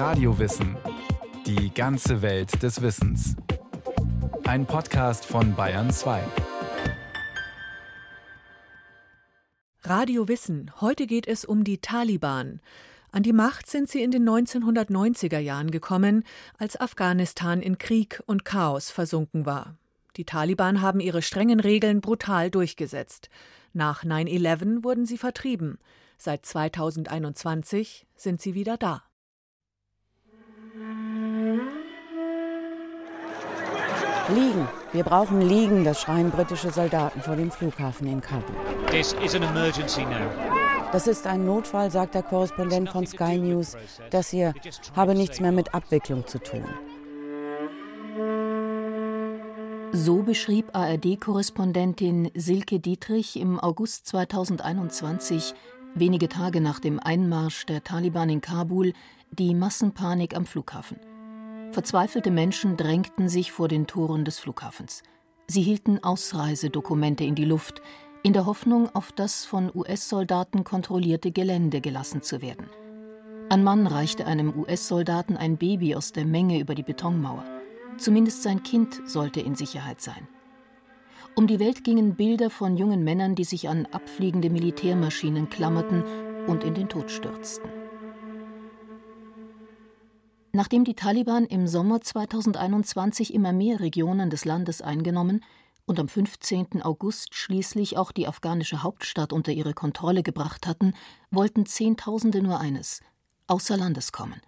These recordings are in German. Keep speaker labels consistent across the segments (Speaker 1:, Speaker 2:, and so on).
Speaker 1: Radiowissen. Die ganze Welt des Wissens. Ein Podcast von Bayern 2.
Speaker 2: Radio Wissen. Heute geht es um die Taliban. An die Macht sind sie in den 1990er Jahren gekommen, als Afghanistan in Krieg und Chaos versunken war. Die Taliban haben ihre strengen Regeln brutal durchgesetzt. Nach 9-11 wurden sie vertrieben. Seit 2021 sind sie wieder da.
Speaker 3: Liegen. Wir brauchen Liegen, das schreien britische Soldaten vor dem Flughafen in Kabul. Das ist ein Notfall, sagt der Korrespondent von Sky News. Das hier habe nichts mehr mit Abwicklung zu tun.
Speaker 4: So beschrieb ARD-Korrespondentin Silke Dietrich im August 2021, wenige Tage nach dem Einmarsch der Taliban in Kabul, die Massenpanik am Flughafen. Verzweifelte Menschen drängten sich vor den Toren des Flughafens. Sie hielten Ausreisedokumente in die Luft, in der Hoffnung, auf das von US-Soldaten kontrollierte Gelände gelassen zu werden. Ein Mann reichte einem US-Soldaten ein Baby aus der Menge über die Betonmauer. Zumindest sein Kind sollte in Sicherheit sein. Um die Welt gingen Bilder von jungen Männern, die sich an abfliegende Militärmaschinen klammerten und in den Tod stürzten. Nachdem die Taliban im Sommer 2021 immer mehr Regionen des Landes eingenommen und am 15. August schließlich auch die afghanische Hauptstadt unter ihre Kontrolle gebracht hatten, wollten Zehntausende nur eines außer Landes kommen.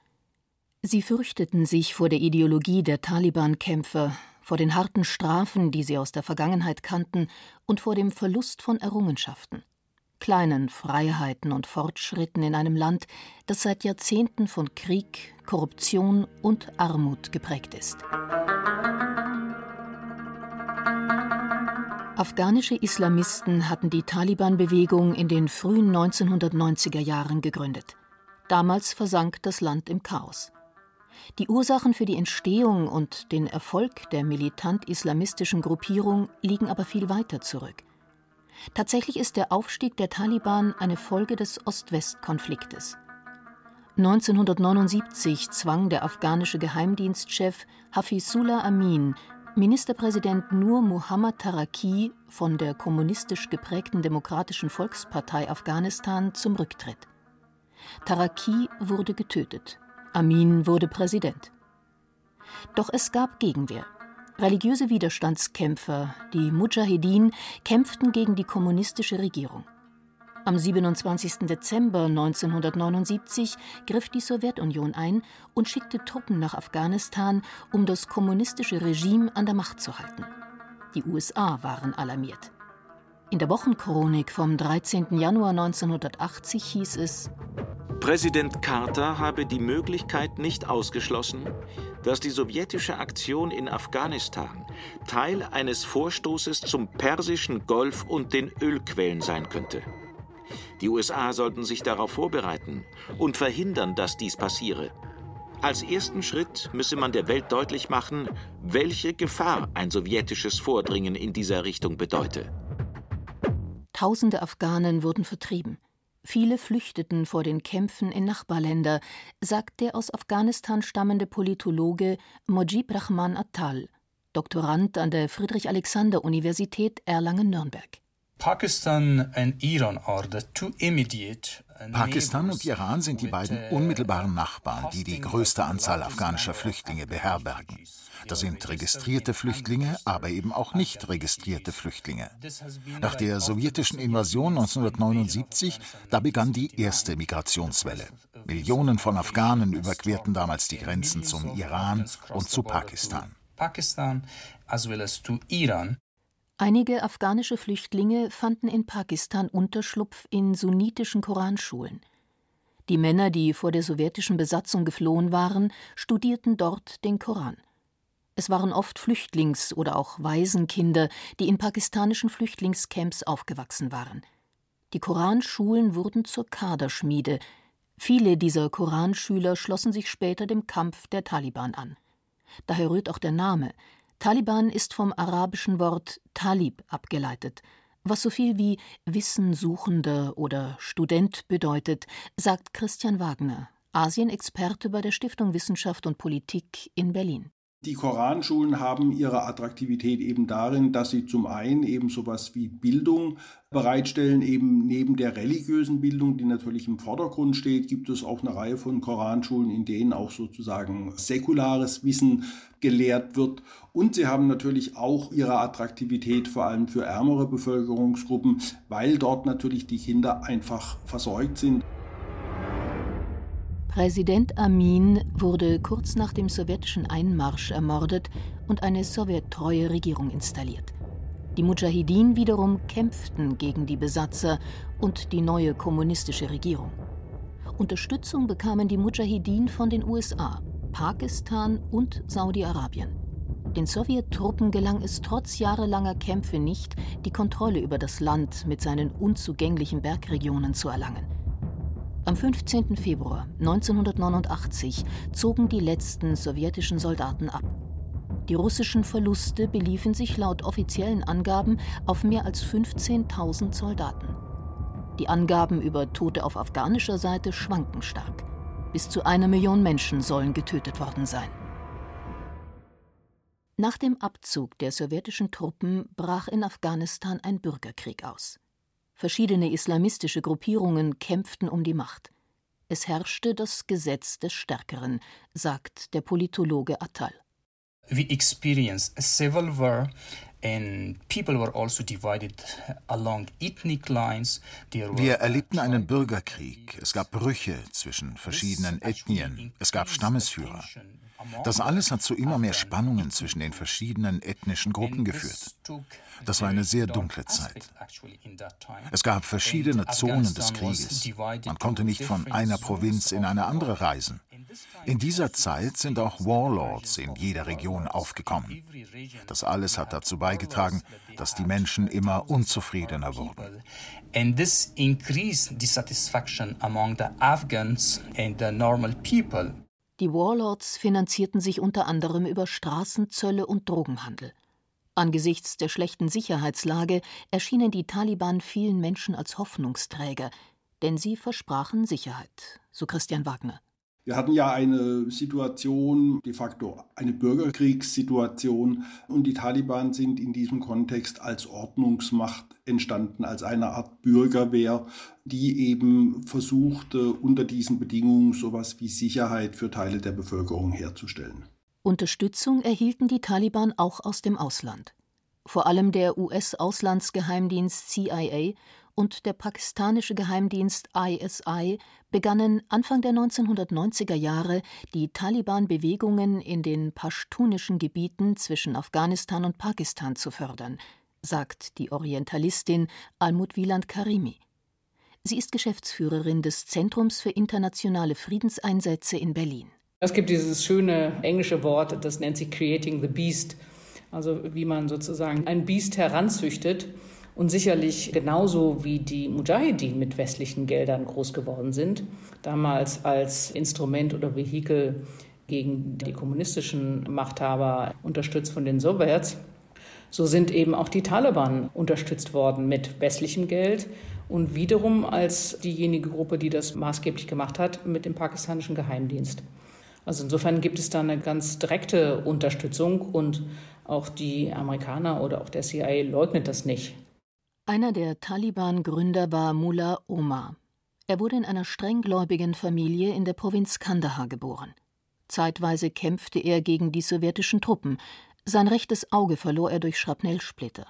Speaker 4: Sie fürchteten sich vor der Ideologie der Taliban-Kämpfer, vor den harten Strafen, die sie aus der Vergangenheit kannten, und vor dem Verlust von Errungenschaften, kleinen Freiheiten und Fortschritten in einem Land, das seit Jahrzehnten von Krieg, Korruption und Armut geprägt ist. Afghanische Islamisten hatten die Taliban-Bewegung in den frühen 1990er Jahren gegründet. Damals versank das Land im Chaos. Die Ursachen für die Entstehung und den Erfolg der militant-islamistischen Gruppierung liegen aber viel weiter zurück. Tatsächlich ist der Aufstieg der Taliban eine Folge des Ost-West-Konfliktes. 1979 zwang der afghanische Geheimdienstchef Hafizullah Amin Ministerpräsident Nur Muhammad Taraki von der kommunistisch geprägten Demokratischen Volkspartei Afghanistan zum Rücktritt. Taraki wurde getötet. Amin wurde Präsident. Doch es gab Gegenwehr. Religiöse Widerstandskämpfer, die Mujahedin, kämpften gegen die kommunistische Regierung. Am 27. Dezember 1979 griff die Sowjetunion ein und schickte Truppen nach Afghanistan, um das kommunistische Regime an der Macht zu halten. Die USA waren alarmiert. In der Wochenchronik vom 13. Januar 1980 hieß es
Speaker 5: Präsident Carter habe die Möglichkeit nicht ausgeschlossen, dass die sowjetische Aktion in Afghanistan Teil eines Vorstoßes zum Persischen Golf und den Ölquellen sein könnte. Die USA sollten sich darauf vorbereiten und verhindern, dass dies passiere. Als ersten Schritt müsse man der Welt deutlich machen, welche Gefahr ein sowjetisches Vordringen in dieser Richtung bedeute.
Speaker 4: Tausende Afghanen wurden vertrieben. Viele flüchteten vor den Kämpfen in Nachbarländer, sagt der aus Afghanistan stammende Politologe Mojib Rahman Attal, Doktorand an der Friedrich-Alexander-Universität Erlangen-Nürnberg.
Speaker 6: Pakistan
Speaker 7: und Iran sind die beiden uh, unmittelbaren Nachbarn, die die größte Anzahl afghanischer Flüchtlinge beherbergen. Das sind registrierte Flüchtlinge, aber eben auch nicht registrierte Flüchtlinge. Nach der sowjetischen Invasion 1979, da begann die erste Migrationswelle. Millionen von Afghanen überquerten damals die Grenzen zum Iran und zu Pakistan.
Speaker 6: Pakistan as well as to Iran.
Speaker 4: Einige afghanische Flüchtlinge fanden in Pakistan Unterschlupf in sunnitischen Koranschulen. Die Männer, die vor der sowjetischen Besatzung geflohen waren, studierten dort den Koran. Es waren oft Flüchtlings- oder auch Waisenkinder, die in pakistanischen Flüchtlingscamps aufgewachsen waren. Die Koranschulen wurden zur Kaderschmiede. Viele dieser Koranschüler schlossen sich später dem Kampf der Taliban an. Daher rührt auch der Name. Taliban ist vom arabischen Wort Talib abgeleitet, was so viel wie Wissensuchender oder Student bedeutet, sagt Christian Wagner, Asienexperte bei der Stiftung Wissenschaft und Politik in Berlin.
Speaker 8: Die Koranschulen haben ihre Attraktivität eben darin, dass sie zum einen eben sowas wie Bildung bereitstellen, eben neben der religiösen Bildung, die natürlich im Vordergrund steht, gibt es auch eine Reihe von Koranschulen, in denen auch sozusagen säkulares Wissen gelehrt wird. Und sie haben natürlich auch ihre Attraktivität vor allem für ärmere Bevölkerungsgruppen, weil dort natürlich die Kinder einfach versorgt sind.
Speaker 4: Präsident Amin wurde kurz nach dem sowjetischen Einmarsch ermordet und eine sowjettreue Regierung installiert. Die Mujahideen wiederum kämpften gegen die Besatzer und die neue kommunistische Regierung. Unterstützung bekamen die Mujahideen von den USA, Pakistan und Saudi-Arabien. Den Sowjettruppen gelang es trotz jahrelanger Kämpfe nicht, die Kontrolle über das Land mit seinen unzugänglichen Bergregionen zu erlangen. Am 15. Februar 1989 zogen die letzten sowjetischen Soldaten ab. Die russischen Verluste beliefen sich laut offiziellen Angaben auf mehr als 15.000 Soldaten. Die Angaben über Tote auf afghanischer Seite schwanken stark. Bis zu einer Million Menschen sollen getötet worden sein. Nach dem Abzug der sowjetischen Truppen brach in Afghanistan ein Bürgerkrieg aus. Verschiedene islamistische Gruppierungen kämpften um die Macht. Es herrschte das Gesetz des Stärkeren, sagt der Politologe Attal.
Speaker 6: We experienced a civil war also
Speaker 7: wir erlebten einen Bürgerkrieg. Es gab Brüche zwischen verschiedenen Ethnien. Es gab Stammesführer. Das alles hat zu immer mehr Spannungen zwischen den verschiedenen ethnischen Gruppen geführt. Das war eine sehr dunkle Zeit. Es gab verschiedene Zonen des Krieges. Man konnte nicht von einer Provinz in eine andere reisen. In dieser Zeit sind auch Warlords in jeder Region aufgekommen. Das alles hat dazu beigetragen, dass die Menschen immer unzufriedener wurden. And this increased dissatisfaction among the Afghans
Speaker 4: and the normal people. Die Warlords finanzierten sich unter anderem über Straßenzölle und Drogenhandel. Angesichts der schlechten Sicherheitslage erschienen die Taliban vielen Menschen als Hoffnungsträger, denn sie versprachen Sicherheit, so Christian Wagner.
Speaker 8: Wir hatten ja eine Situation, de facto eine Bürgerkriegssituation und die Taliban sind in diesem Kontext als Ordnungsmacht entstanden, als eine Art Bürgerwehr, die eben versuchte, unter diesen Bedingungen sowas wie Sicherheit für Teile der Bevölkerung herzustellen.
Speaker 4: Unterstützung erhielten die Taliban auch aus dem Ausland. Vor allem der US-Auslandsgeheimdienst CIA und der pakistanische Geheimdienst ISI begannen Anfang der 1990er Jahre die Taliban-Bewegungen in den paschtunischen Gebieten zwischen Afghanistan und Pakistan zu fördern, sagt die Orientalistin Almut Wieland Karimi. Sie ist Geschäftsführerin des Zentrums für internationale Friedenseinsätze in Berlin.
Speaker 9: Es gibt dieses schöne englische Wort, das nennt sich Creating the Beast, also wie man sozusagen ein Biest heranzüchtet. Und sicherlich genauso wie die Mujahideen mit westlichen Geldern groß geworden sind, damals als Instrument oder Vehikel gegen die kommunistischen Machthaber unterstützt von den Sowjets, so sind eben auch die Taliban unterstützt worden mit westlichem Geld und wiederum als diejenige Gruppe, die das maßgeblich gemacht hat, mit dem pakistanischen Geheimdienst. Also insofern gibt es da eine ganz direkte Unterstützung und auch die Amerikaner oder auch der CIA leugnet das nicht.
Speaker 4: Einer der Taliban-Gründer war Mullah Omar. Er wurde in einer strenggläubigen Familie in der Provinz Kandahar geboren. Zeitweise kämpfte er gegen die sowjetischen Truppen. Sein rechtes Auge verlor er durch Schrapnellsplitter.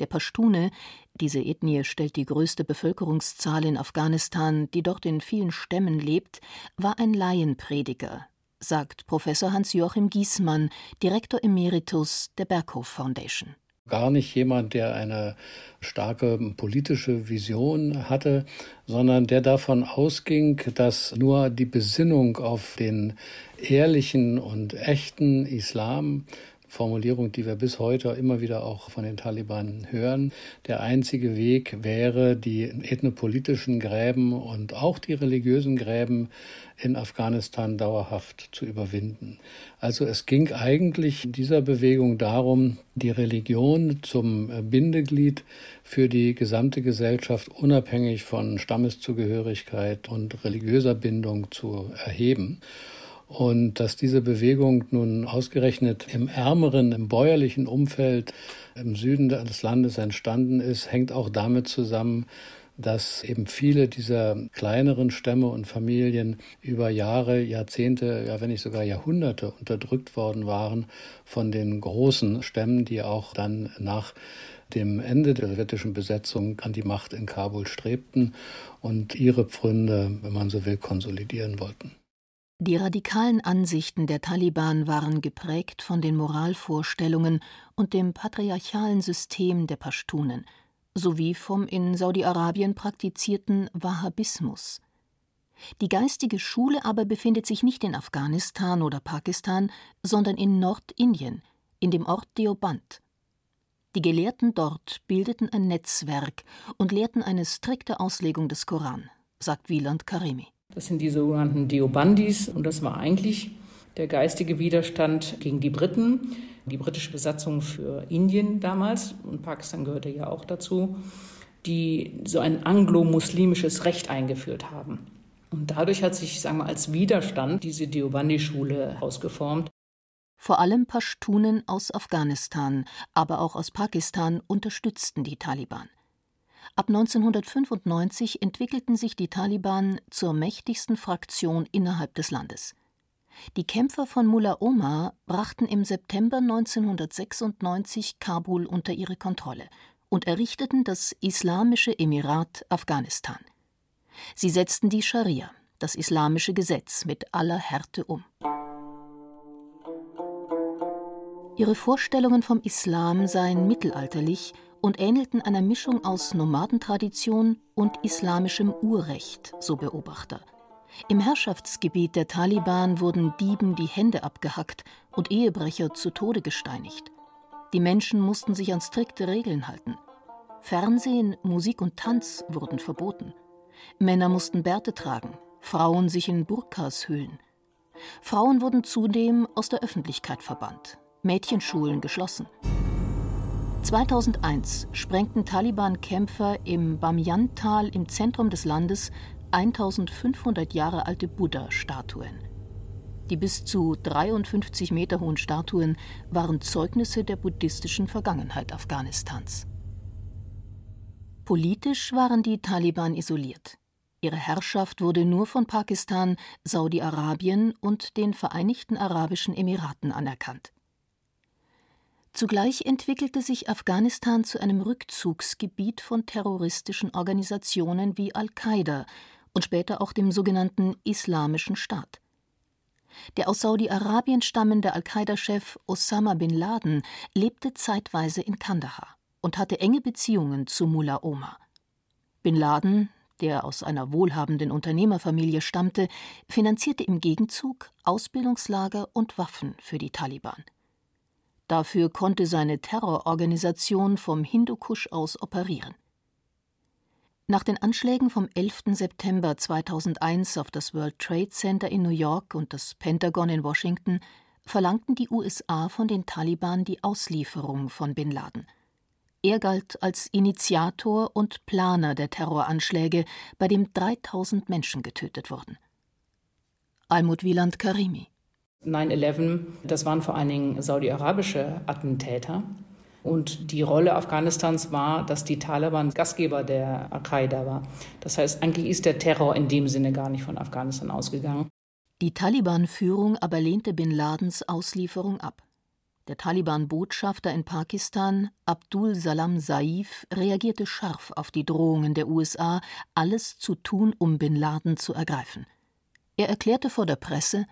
Speaker 4: Der Pashtune, diese Ethnie stellt die größte Bevölkerungszahl in Afghanistan, die dort in vielen Stämmen lebt, war ein Laienprediger, sagt Professor Hans-Joachim Giesmann, Direktor Emeritus der Berghof Foundation
Speaker 10: gar nicht jemand, der eine starke politische Vision hatte, sondern der davon ausging, dass nur die Besinnung auf den ehrlichen und echten Islam Formulierung, die wir bis heute immer wieder auch von den Taliban hören. Der einzige Weg wäre, die ethnopolitischen Gräben und auch die religiösen Gräben in Afghanistan dauerhaft zu überwinden. Also es ging eigentlich dieser Bewegung darum, die Religion zum Bindeglied für die gesamte Gesellschaft unabhängig von Stammeszugehörigkeit und religiöser Bindung zu erheben. Und dass diese Bewegung nun ausgerechnet im ärmeren, im bäuerlichen Umfeld im Süden des Landes entstanden ist, hängt auch damit zusammen, dass eben viele dieser kleineren Stämme und Familien über Jahre, Jahrzehnte, ja wenn nicht sogar Jahrhunderte unterdrückt worden waren von den großen Stämmen, die auch dann nach dem Ende der sowjetischen Besetzung an die Macht in Kabul strebten und ihre Pfründe, wenn man so will, konsolidieren wollten.
Speaker 4: Die radikalen Ansichten der Taliban waren geprägt von den Moralvorstellungen und dem patriarchalen System der Pashtunen sowie vom in Saudi-Arabien praktizierten Wahhabismus. Die geistige Schule aber befindet sich nicht in Afghanistan oder Pakistan, sondern in Nordindien, in dem Ort Deoband. Die Gelehrten dort bildeten ein Netzwerk und lehrten eine strikte Auslegung des Koran, sagt Wieland Karimi.
Speaker 9: Das sind die sogenannten Deobandis und das war eigentlich der geistige Widerstand gegen die Briten, die britische Besatzung für Indien damals und Pakistan gehörte ja auch dazu, die so ein anglo-muslimisches Recht eingeführt haben. Und dadurch hat sich, sagen wir, als Widerstand diese Deobandi-Schule ausgeformt.
Speaker 4: Vor allem Pashtunen aus Afghanistan, aber auch aus Pakistan unterstützten die Taliban. Ab 1995 entwickelten sich die Taliban zur mächtigsten Fraktion innerhalb des Landes. Die Kämpfer von Mullah Omar brachten im September 1996 Kabul unter ihre Kontrolle und errichteten das Islamische Emirat Afghanistan. Sie setzten die Scharia, das islamische Gesetz, mit aller Härte um. Ihre Vorstellungen vom Islam seien mittelalterlich und ähnelten einer Mischung aus Nomadentradition und islamischem Urrecht, so Beobachter. Im Herrschaftsgebiet der Taliban wurden Dieben die Hände abgehackt und Ehebrecher zu Tode gesteinigt. Die Menschen mussten sich an strikte Regeln halten. Fernsehen, Musik und Tanz wurden verboten. Männer mussten Bärte tragen, Frauen sich in Burkas hüllen. Frauen wurden zudem aus der Öffentlichkeit verbannt, Mädchenschulen geschlossen. 2001 sprengten Taliban-Kämpfer im Bamyan-Tal im Zentrum des Landes 1500 Jahre alte Buddha-Statuen. Die bis zu 53 Meter hohen Statuen waren Zeugnisse der buddhistischen Vergangenheit Afghanistans. Politisch waren die Taliban isoliert. Ihre Herrschaft wurde nur von Pakistan, Saudi-Arabien und den Vereinigten Arabischen Emiraten anerkannt. Zugleich entwickelte sich Afghanistan zu einem Rückzugsgebiet von terroristischen Organisationen wie Al-Qaida und später auch dem sogenannten Islamischen Staat. Der aus Saudi-Arabien stammende Al-Qaida-Chef Osama bin Laden lebte zeitweise in Kandahar und hatte enge Beziehungen zu Mullah Omar. Bin Laden, der aus einer wohlhabenden Unternehmerfamilie stammte, finanzierte im Gegenzug Ausbildungslager und Waffen für die Taliban. Dafür konnte seine Terrororganisation vom Hindukusch aus operieren. Nach den Anschlägen vom 11. September 2001 auf das World Trade Center in New York und das Pentagon in Washington verlangten die USA von den Taliban die Auslieferung von Bin Laden. Er galt als Initiator und Planer der Terroranschläge, bei dem 3000 Menschen getötet wurden. Almut Wieland Karimi
Speaker 9: 9-11, das waren vor allen Dingen saudi-arabische Attentäter. Und die Rolle Afghanistans war, dass die Taliban Gastgeber der Al-Qaida war. Das heißt, eigentlich ist der Terror in dem Sinne gar nicht von Afghanistan ausgegangen.
Speaker 4: Die Taliban-Führung aber lehnte Bin Ladens Auslieferung ab. Der Taliban-Botschafter in Pakistan, Abdul Salam Saif, reagierte scharf auf die Drohungen der USA, alles zu tun, um Bin Laden zu ergreifen. Er erklärte vor der Presse,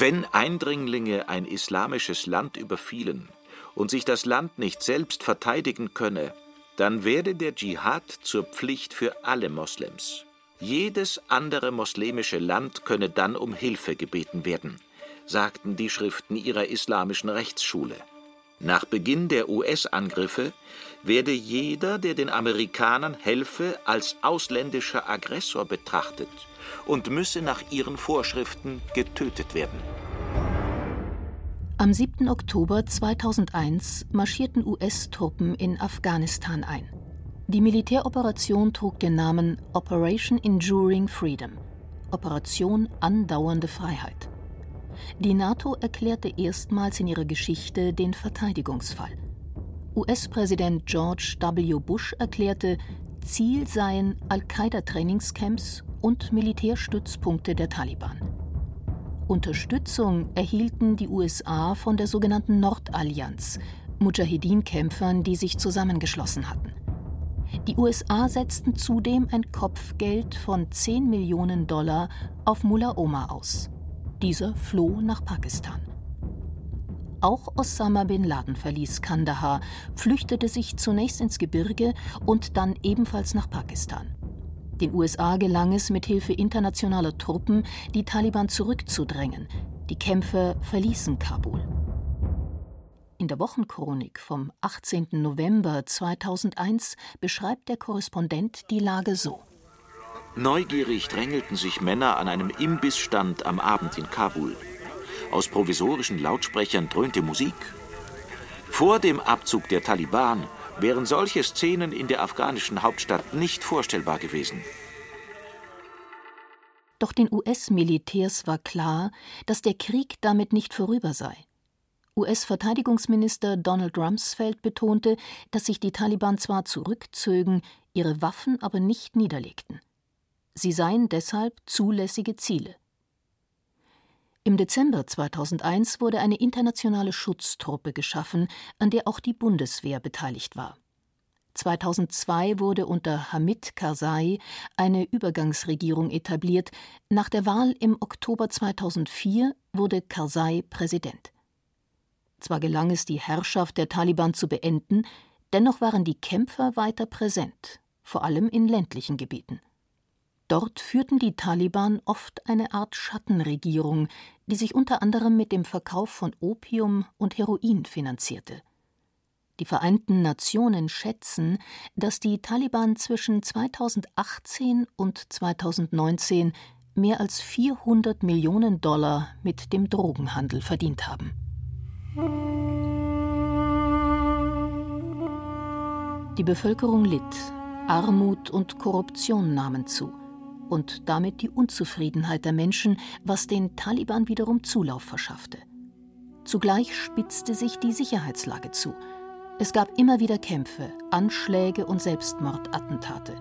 Speaker 5: wenn Eindringlinge ein islamisches Land überfielen und sich das Land nicht selbst verteidigen könne, dann werde der Dschihad zur Pflicht für alle Moslems. Jedes andere moslemische Land könne dann um Hilfe gebeten werden. sagten die Schriften ihrer islamischen Rechtsschule. Nach Beginn der US-Angriffe werde jeder, der den Amerikanern helfe, als ausländischer Aggressor betrachtet und müsse nach ihren Vorschriften getötet werden.
Speaker 4: Am 7. Oktober 2001 marschierten US-Truppen in Afghanistan ein. Die Militäroperation trug den Namen Operation Enduring Freedom, Operation Andauernde Freiheit. Die NATO erklärte erstmals in ihrer Geschichte den Verteidigungsfall. US-Präsident George W. Bush erklärte, Ziel seien Al-Qaida-Trainingscamps und Militärstützpunkte der Taliban. Unterstützung erhielten die USA von der sogenannten Nordallianz, Mujahedin-Kämpfern, die sich zusammengeschlossen hatten. Die USA setzten zudem ein Kopfgeld von 10 Millionen Dollar auf Mullah Omar aus. Dieser floh nach Pakistan. Auch Osama bin Laden verließ Kandahar, flüchtete sich zunächst ins Gebirge und dann ebenfalls nach Pakistan. Den USA gelang es, mit Hilfe internationaler Truppen die Taliban zurückzudrängen. Die Kämpfer verließen Kabul. In der Wochenchronik vom 18. November 2001 beschreibt der Korrespondent die Lage so.
Speaker 5: Neugierig drängelten sich Männer an einem Imbissstand am Abend in Kabul. Aus provisorischen Lautsprechern dröhnte Musik. Vor dem Abzug der Taliban wären solche Szenen in der afghanischen Hauptstadt nicht vorstellbar gewesen.
Speaker 4: Doch den US-Militärs war klar, dass der Krieg damit nicht vorüber sei. US-Verteidigungsminister Donald Rumsfeld betonte, dass sich die Taliban zwar zurückzögen, ihre Waffen aber nicht niederlegten. Sie seien deshalb zulässige Ziele. Im Dezember 2001 wurde eine internationale Schutztruppe geschaffen, an der auch die Bundeswehr beteiligt war. 2002 wurde unter Hamid Karzai eine Übergangsregierung etabliert. Nach der Wahl im Oktober 2004 wurde Karzai Präsident. Zwar gelang es, die Herrschaft der Taliban zu beenden, dennoch waren die Kämpfer weiter präsent, vor allem in ländlichen Gebieten. Dort führten die Taliban oft eine Art Schattenregierung, die sich unter anderem mit dem Verkauf von Opium und Heroin finanzierte. Die Vereinten Nationen schätzen, dass die Taliban zwischen 2018 und 2019 mehr als 400 Millionen Dollar mit dem Drogenhandel verdient haben. Die Bevölkerung litt, Armut und Korruption nahmen zu und damit die Unzufriedenheit der Menschen, was den Taliban wiederum Zulauf verschaffte. Zugleich spitzte sich die Sicherheitslage zu. Es gab immer wieder Kämpfe, Anschläge und Selbstmordattentate.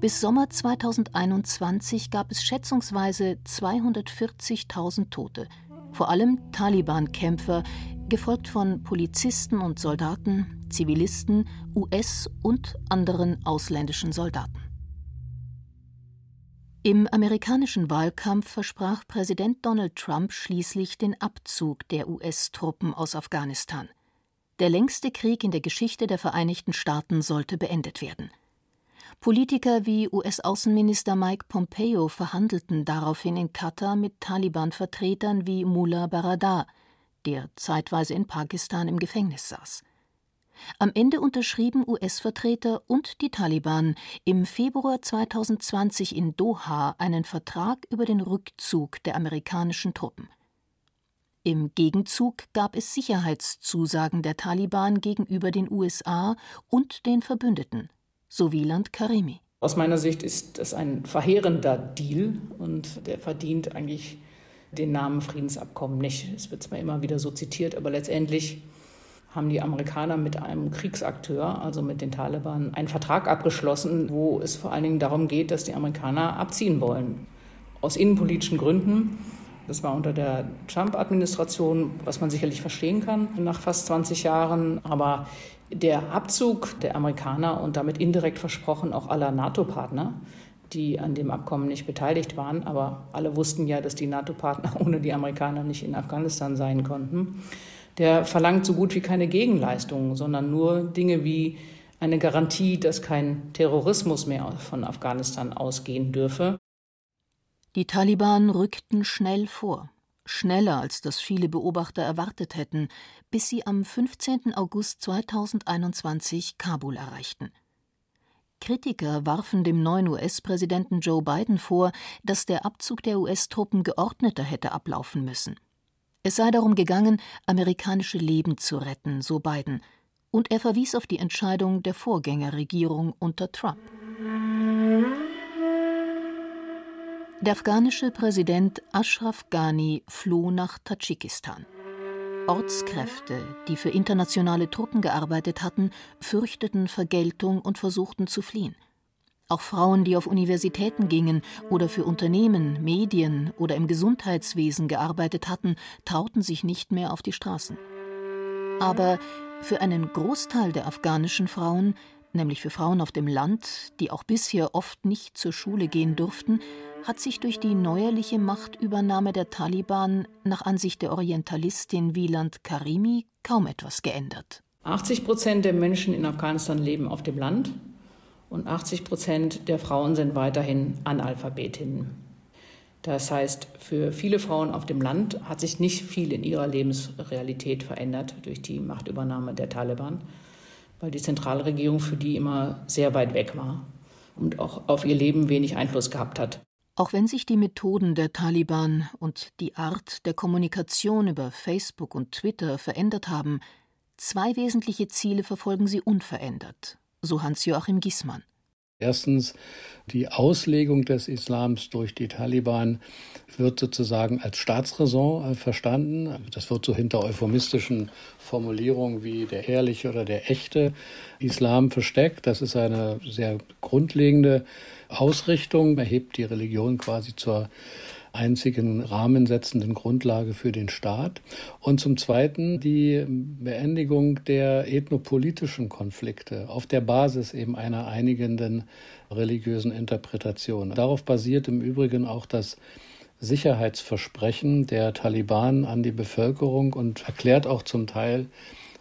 Speaker 4: Bis Sommer 2021 gab es schätzungsweise 240.000 Tote, vor allem Taliban-Kämpfer, gefolgt von Polizisten und Soldaten, Zivilisten, US- und anderen ausländischen Soldaten. Im amerikanischen Wahlkampf versprach Präsident Donald Trump schließlich den Abzug der US-Truppen aus Afghanistan. Der längste Krieg in der Geschichte der Vereinigten Staaten sollte beendet werden. Politiker wie US-Außenminister Mike Pompeo verhandelten daraufhin in Katar mit Taliban-Vertretern wie Mullah Baradar, der zeitweise in Pakistan im Gefängnis saß. Am Ende unterschrieben US-Vertreter und die Taliban im Februar 2020 in Doha einen Vertrag über den Rückzug der amerikanischen Truppen. Im Gegenzug gab es Sicherheitszusagen der Taliban gegenüber den USA und den Verbündeten, so Wieland Karimi.
Speaker 9: Aus meiner Sicht ist das ein verheerender Deal und der verdient eigentlich den Namen Friedensabkommen nicht. Es wird zwar immer wieder so zitiert, aber letztendlich haben die Amerikaner mit einem Kriegsakteur, also mit den Taliban, einen Vertrag abgeschlossen, wo es vor allen Dingen darum geht, dass die Amerikaner abziehen wollen. Aus innenpolitischen Gründen. Das war unter der Trump-Administration, was man sicherlich verstehen kann nach fast 20 Jahren. Aber der Abzug der Amerikaner und damit indirekt versprochen auch aller NATO-Partner, die an dem Abkommen nicht beteiligt waren, aber alle wussten ja, dass die NATO-Partner ohne die Amerikaner nicht in Afghanistan sein konnten der verlangt so gut wie keine Gegenleistungen, sondern nur Dinge wie eine Garantie, dass kein Terrorismus mehr von Afghanistan ausgehen dürfe.
Speaker 4: Die Taliban rückten schnell vor. schneller als das viele Beobachter erwartet hätten, bis sie am 15. August 2021 Kabul erreichten. Kritiker warfen dem neuen US-Präsidenten Joe Biden vor, dass der Abzug der US-Truppen geordneter hätte ablaufen müssen. Es sei darum gegangen, amerikanische Leben zu retten, so Biden, und er verwies auf die Entscheidung der Vorgängerregierung unter Trump. Der afghanische Präsident Ashraf Ghani floh nach Tadschikistan. Ortskräfte, die für internationale Truppen gearbeitet hatten, fürchteten Vergeltung und versuchten zu fliehen. Auch Frauen, die auf Universitäten gingen oder für Unternehmen, Medien oder im Gesundheitswesen gearbeitet hatten, trauten sich nicht mehr auf die Straßen. Aber für einen Großteil der afghanischen Frauen, nämlich für Frauen auf dem Land, die auch bisher oft nicht zur Schule gehen durften, hat sich durch die neuerliche Machtübernahme der Taliban nach Ansicht der Orientalistin Wieland Karimi kaum etwas geändert.
Speaker 9: 80 Prozent der Menschen in Afghanistan leben auf dem Land und 80 Prozent der Frauen sind weiterhin Analphabetinnen. Das heißt, für viele Frauen auf dem Land hat sich nicht viel in ihrer Lebensrealität verändert durch die Machtübernahme der Taliban, weil die Zentralregierung für die immer sehr weit weg war und auch auf ihr Leben wenig Einfluss gehabt hat.
Speaker 4: Auch wenn sich die Methoden der Taliban und die Art der Kommunikation über Facebook und Twitter verändert haben, zwei wesentliche Ziele verfolgen sie unverändert, so Hans-Joachim Giesmann.
Speaker 10: Erstens, die Auslegung des Islams durch die Taliban wird sozusagen als Staatsräson äh, verstanden. Das wird so hinter euphemistischen Formulierungen wie der ehrliche oder der echte Islam versteckt. Das ist eine sehr grundlegende Ausrichtung, erhebt die Religion quasi zur einzigen rahmensetzenden Grundlage für den Staat. Und zum Zweiten die Beendigung der ethnopolitischen Konflikte auf der Basis eben einer einigenden religiösen Interpretation. Darauf basiert im Übrigen auch das Sicherheitsversprechen der Taliban an die Bevölkerung und erklärt auch zum Teil,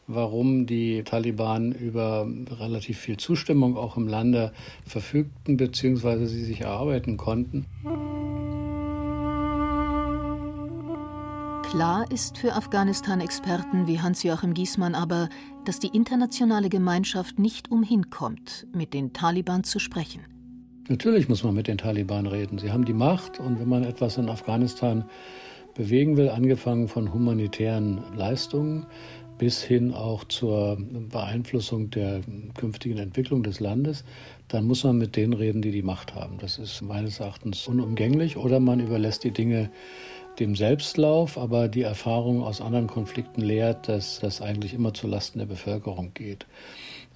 Speaker 10: warum die Taliban über relativ viel Zustimmung auch im Lande verfügten bzw. sie sich erarbeiten konnten.
Speaker 4: Klar ist für Afghanistan-Experten wie Hans-Joachim Giesmann aber, dass die internationale Gemeinschaft nicht umhinkommt, mit den Taliban zu sprechen.
Speaker 10: Natürlich muss man mit den Taliban reden. Sie haben die Macht und wenn man etwas in Afghanistan bewegen will, angefangen von humanitären Leistungen bis hin auch zur Beeinflussung der künftigen Entwicklung des Landes, dann muss man mit denen reden, die die Macht haben. Das ist meines Erachtens unumgänglich oder man überlässt die Dinge dem Selbstlauf, aber die Erfahrung aus anderen Konflikten lehrt, dass das eigentlich immer zu Lasten der Bevölkerung geht,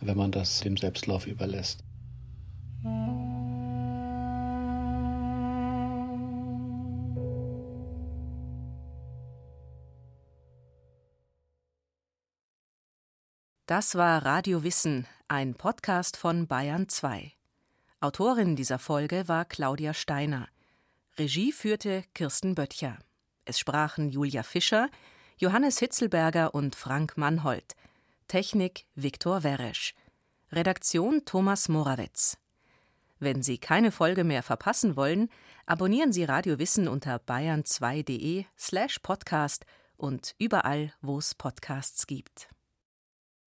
Speaker 10: wenn man das dem Selbstlauf überlässt.
Speaker 2: Das war Radio Wissen, ein Podcast von Bayern 2. Autorin dieser Folge war Claudia Steiner. Regie führte Kirsten Böttcher. Es sprachen Julia Fischer, Johannes Hitzelberger und Frank Mannhold. Technik Viktor Weresch. Redaktion Thomas Morawetz. Wenn Sie keine Folge mehr verpassen wollen, abonnieren Sie Radio Wissen unter bayern2.de slash podcast und überall, wo es Podcasts gibt.